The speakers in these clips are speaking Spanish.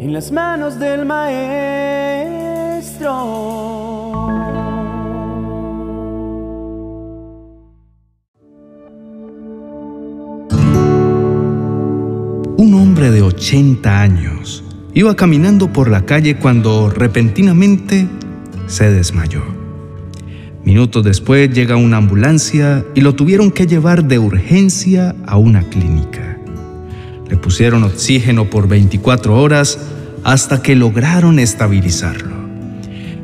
en las manos del Maestro. Un hombre de 80 años iba caminando por la calle cuando repentinamente se desmayó. Minutos después llega una ambulancia y lo tuvieron que llevar de urgencia a una clínica. Le pusieron oxígeno por 24 horas hasta que lograron estabilizarlo.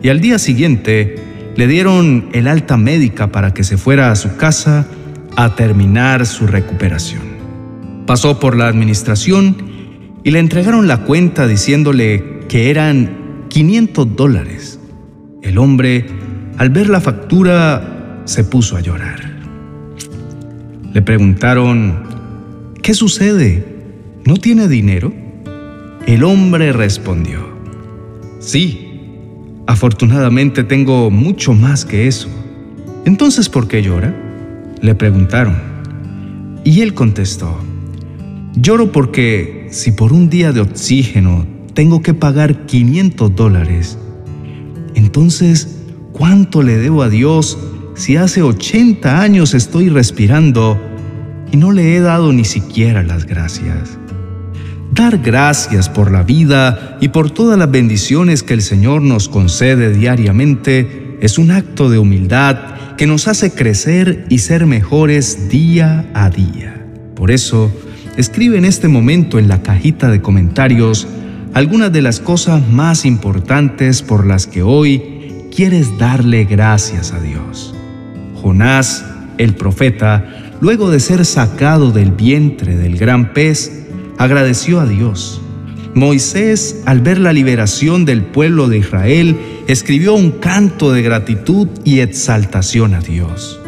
Y al día siguiente le dieron el alta médica para que se fuera a su casa a terminar su recuperación. Pasó por la administración y le entregaron la cuenta diciéndole que eran 500 dólares. El hombre, al ver la factura, se puso a llorar. Le preguntaron, ¿qué sucede? ¿No tiene dinero? El hombre respondió, sí, afortunadamente tengo mucho más que eso. Entonces, ¿por qué llora? Le preguntaron. Y él contestó, Lloro porque si por un día de oxígeno tengo que pagar 500 dólares, entonces, ¿cuánto le debo a Dios si hace 80 años estoy respirando y no le he dado ni siquiera las gracias? Dar gracias por la vida y por todas las bendiciones que el Señor nos concede diariamente es un acto de humildad que nos hace crecer y ser mejores día a día. Por eso, escribe en este momento en la cajita de comentarios algunas de las cosas más importantes por las que hoy quieres darle gracias a Dios. Jonás, el profeta, luego de ser sacado del vientre del gran pez, agradeció a Dios. Moisés, al ver la liberación del pueblo de Israel, escribió un canto de gratitud y exaltación a Dios.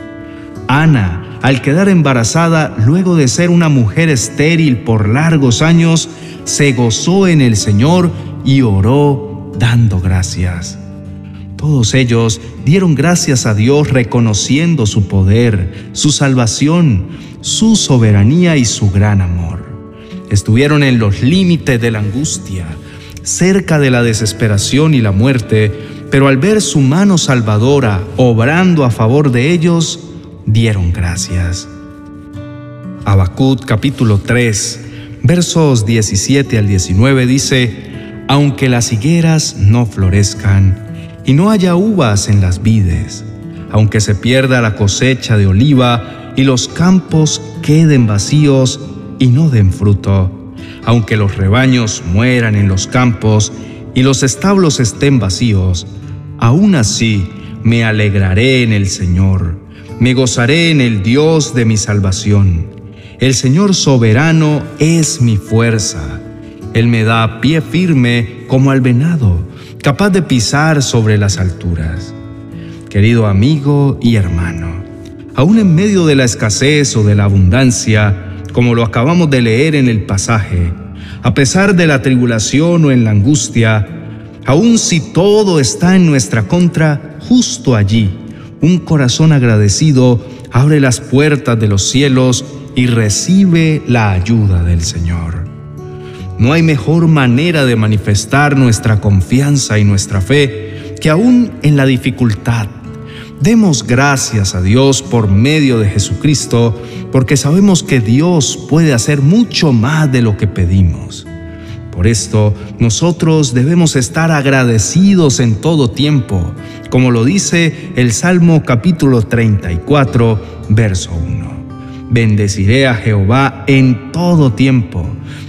Ana, al quedar embarazada luego de ser una mujer estéril por largos años, se gozó en el Señor y oró dando gracias. Todos ellos dieron gracias a Dios reconociendo su poder, su salvación, su soberanía y su gran amor. Estuvieron en los límites de la angustia, cerca de la desesperación y la muerte, pero al ver su mano salvadora obrando a favor de ellos, dieron gracias. Habacuc capítulo 3, versos 17 al 19 dice: Aunque las higueras no florezcan y no haya uvas en las vides, aunque se pierda la cosecha de oliva y los campos queden vacíos y no den fruto, aunque los rebaños mueran en los campos y los establos estén vacíos, aún así me alegraré en el Señor me gozaré en el Dios de mi salvación. El Señor soberano es mi fuerza. Él me da pie firme como al venado, capaz de pisar sobre las alturas. Querido amigo y hermano, aún en medio de la escasez o de la abundancia, como lo acabamos de leer en el pasaje, a pesar de la tribulación o en la angustia, aun si todo está en nuestra contra, justo allí, un corazón agradecido abre las puertas de los cielos y recibe la ayuda del Señor. No hay mejor manera de manifestar nuestra confianza y nuestra fe que aún en la dificultad. Demos gracias a Dios por medio de Jesucristo, porque sabemos que Dios puede hacer mucho más de lo que pedimos. Por esto, nosotros debemos estar agradecidos en todo tiempo, como lo dice el Salmo capítulo 34, verso 1. Bendeciré a Jehová en todo tiempo,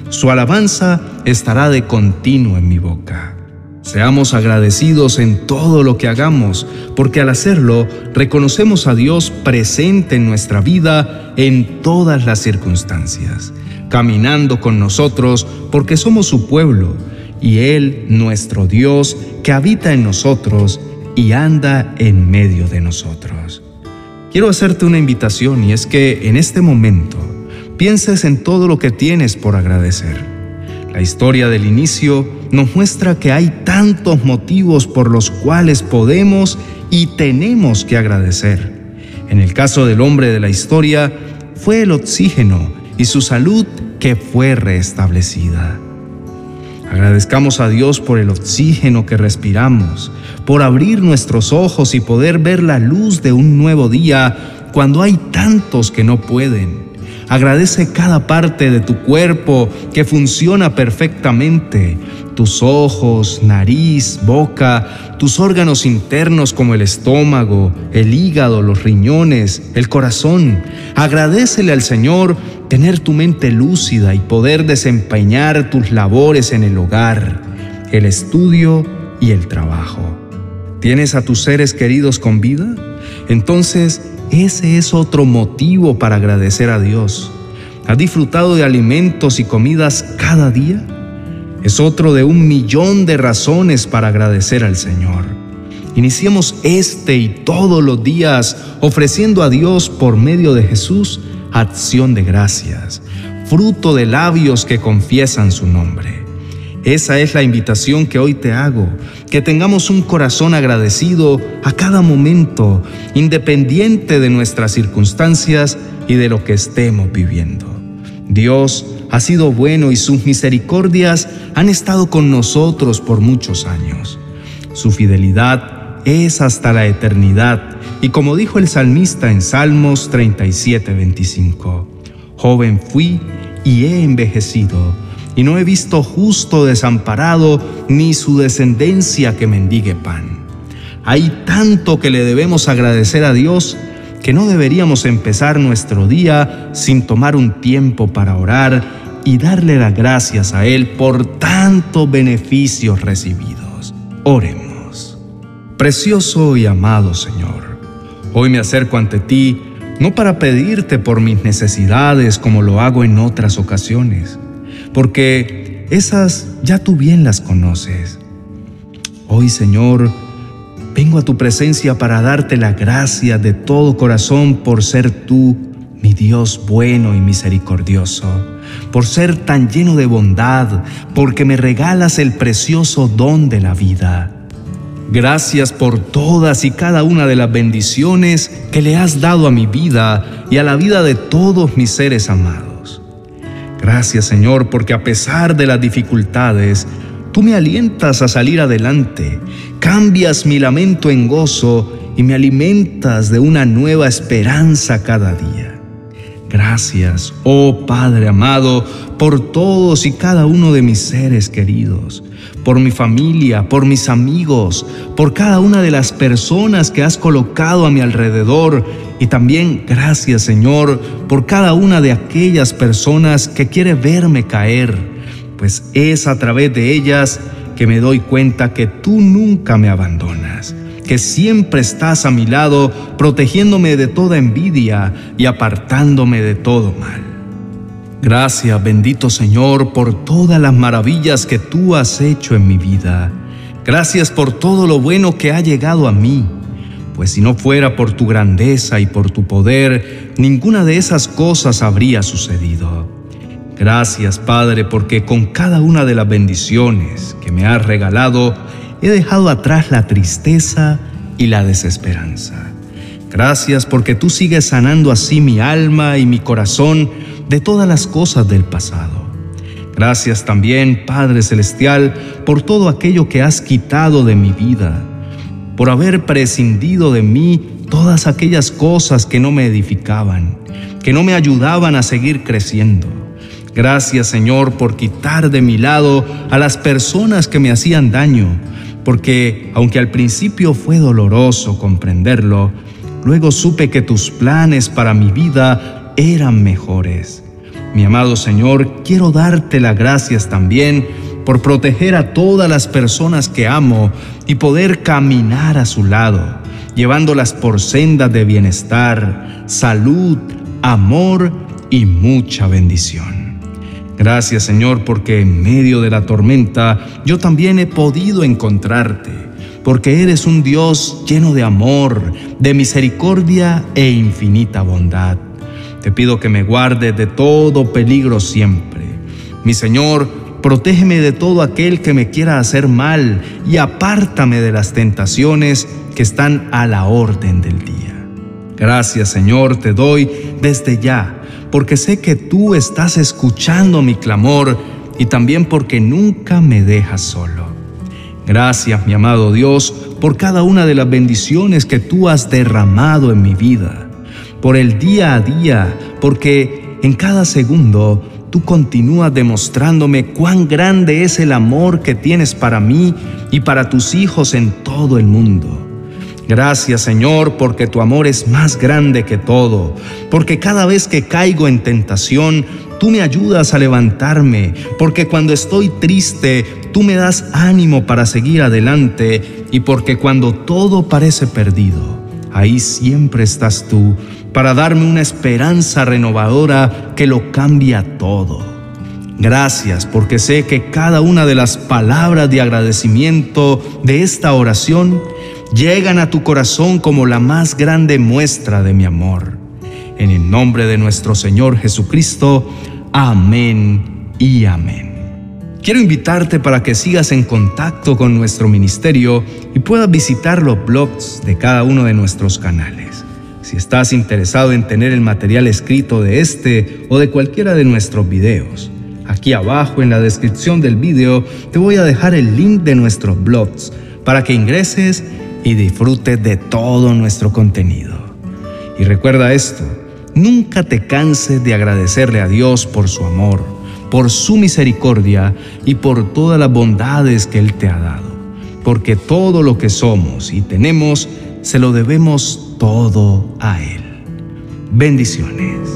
su alabanza estará de continuo en mi boca. Seamos agradecidos en todo lo que hagamos, porque al hacerlo reconocemos a Dios presente en nuestra vida en todas las circunstancias caminando con nosotros porque somos su pueblo y Él nuestro Dios que habita en nosotros y anda en medio de nosotros. Quiero hacerte una invitación y es que en este momento pienses en todo lo que tienes por agradecer. La historia del inicio nos muestra que hay tantos motivos por los cuales podemos y tenemos que agradecer. En el caso del hombre de la historia, fue el oxígeno y su salud que fue restablecida. Agradezcamos a Dios por el oxígeno que respiramos, por abrir nuestros ojos y poder ver la luz de un nuevo día cuando hay tantos que no pueden. Agradece cada parte de tu cuerpo que funciona perfectamente, tus ojos, nariz, boca, tus órganos internos como el estómago, el hígado, los riñones, el corazón. Agradecele al Señor tener tu mente lúcida y poder desempeñar tus labores en el hogar, el estudio y el trabajo. ¿Tienes a tus seres queridos con vida? Entonces, ese es otro motivo para agradecer a Dios. ¿Has disfrutado de alimentos y comidas cada día? Es otro de un millón de razones para agradecer al Señor. Iniciemos este y todos los días ofreciendo a Dios por medio de Jesús acción de gracias, fruto de labios que confiesan su nombre. Esa es la invitación que hoy te hago, que tengamos un corazón agradecido a cada momento, independiente de nuestras circunstancias y de lo que estemos viviendo. Dios ha sido bueno y sus misericordias han estado con nosotros por muchos años. Su fidelidad es hasta la eternidad y como dijo el salmista en Salmos 37, 25, joven fui y he envejecido y no he visto justo desamparado ni su descendencia que mendigue pan. Hay tanto que le debemos agradecer a Dios que no deberíamos empezar nuestro día sin tomar un tiempo para orar y darle las gracias a Él por tantos beneficios recibidos. Oremos. Precioso y amado Señor, hoy me acerco ante ti no para pedirte por mis necesidades como lo hago en otras ocasiones, porque esas ya tú bien las conoces. Hoy, Señor, vengo a tu presencia para darte la gracia de todo corazón por ser tú, mi Dios bueno y misericordioso, por ser tan lleno de bondad, porque me regalas el precioso don de la vida. Gracias por todas y cada una de las bendiciones que le has dado a mi vida y a la vida de todos mis seres amados. Gracias Señor porque a pesar de las dificultades, tú me alientas a salir adelante, cambias mi lamento en gozo y me alimentas de una nueva esperanza cada día. Gracias, oh Padre amado, por todos y cada uno de mis seres queridos, por mi familia, por mis amigos, por cada una de las personas que has colocado a mi alrededor y también gracias Señor por cada una de aquellas personas que quiere verme caer, pues es a través de ellas que me doy cuenta que tú nunca me abandonas que siempre estás a mi lado, protegiéndome de toda envidia y apartándome de todo mal. Gracias, bendito Señor, por todas las maravillas que tú has hecho en mi vida. Gracias por todo lo bueno que ha llegado a mí, pues si no fuera por tu grandeza y por tu poder, ninguna de esas cosas habría sucedido. Gracias, Padre, porque con cada una de las bendiciones que me has regalado, he dejado atrás la tristeza y la desesperanza. Gracias porque tú sigues sanando así mi alma y mi corazón de todas las cosas del pasado. Gracias también, Padre Celestial, por todo aquello que has quitado de mi vida, por haber prescindido de mí todas aquellas cosas que no me edificaban, que no me ayudaban a seguir creciendo. Gracias, Señor, por quitar de mi lado a las personas que me hacían daño, porque aunque al principio fue doloroso comprenderlo, luego supe que tus planes para mi vida eran mejores. Mi amado Señor, quiero darte las gracias también por proteger a todas las personas que amo y poder caminar a su lado, llevándolas por sendas de bienestar, salud, amor y mucha bendición. Gracias Señor porque en medio de la tormenta yo también he podido encontrarte, porque eres un Dios lleno de amor, de misericordia e infinita bondad. Te pido que me guardes de todo peligro siempre. Mi Señor, protégeme de todo aquel que me quiera hacer mal y apártame de las tentaciones que están a la orden del día. Gracias Señor te doy desde ya porque sé que tú estás escuchando mi clamor y también porque nunca me dejas solo. Gracias, mi amado Dios, por cada una de las bendiciones que tú has derramado en mi vida, por el día a día, porque en cada segundo tú continúas demostrándome cuán grande es el amor que tienes para mí y para tus hijos en todo el mundo. Gracias Señor porque tu amor es más grande que todo, porque cada vez que caigo en tentación, tú me ayudas a levantarme, porque cuando estoy triste, tú me das ánimo para seguir adelante, y porque cuando todo parece perdido, ahí siempre estás tú para darme una esperanza renovadora que lo cambia todo. Gracias porque sé que cada una de las palabras de agradecimiento de esta oración llegan a tu corazón como la más grande muestra de mi amor. En el nombre de nuestro Señor Jesucristo, amén y amén. Quiero invitarte para que sigas en contacto con nuestro ministerio y puedas visitar los blogs de cada uno de nuestros canales. Si estás interesado en tener el material escrito de este o de cualquiera de nuestros videos, aquí abajo en la descripción del video te voy a dejar el link de nuestros blogs para que ingreses y disfrutes de todo nuestro contenido. Y recuerda esto, nunca te canses de agradecerle a Dios por su amor, por su misericordia y por todas las bondades que Él te ha dado, porque todo lo que somos y tenemos se lo debemos todo a Él. Bendiciones.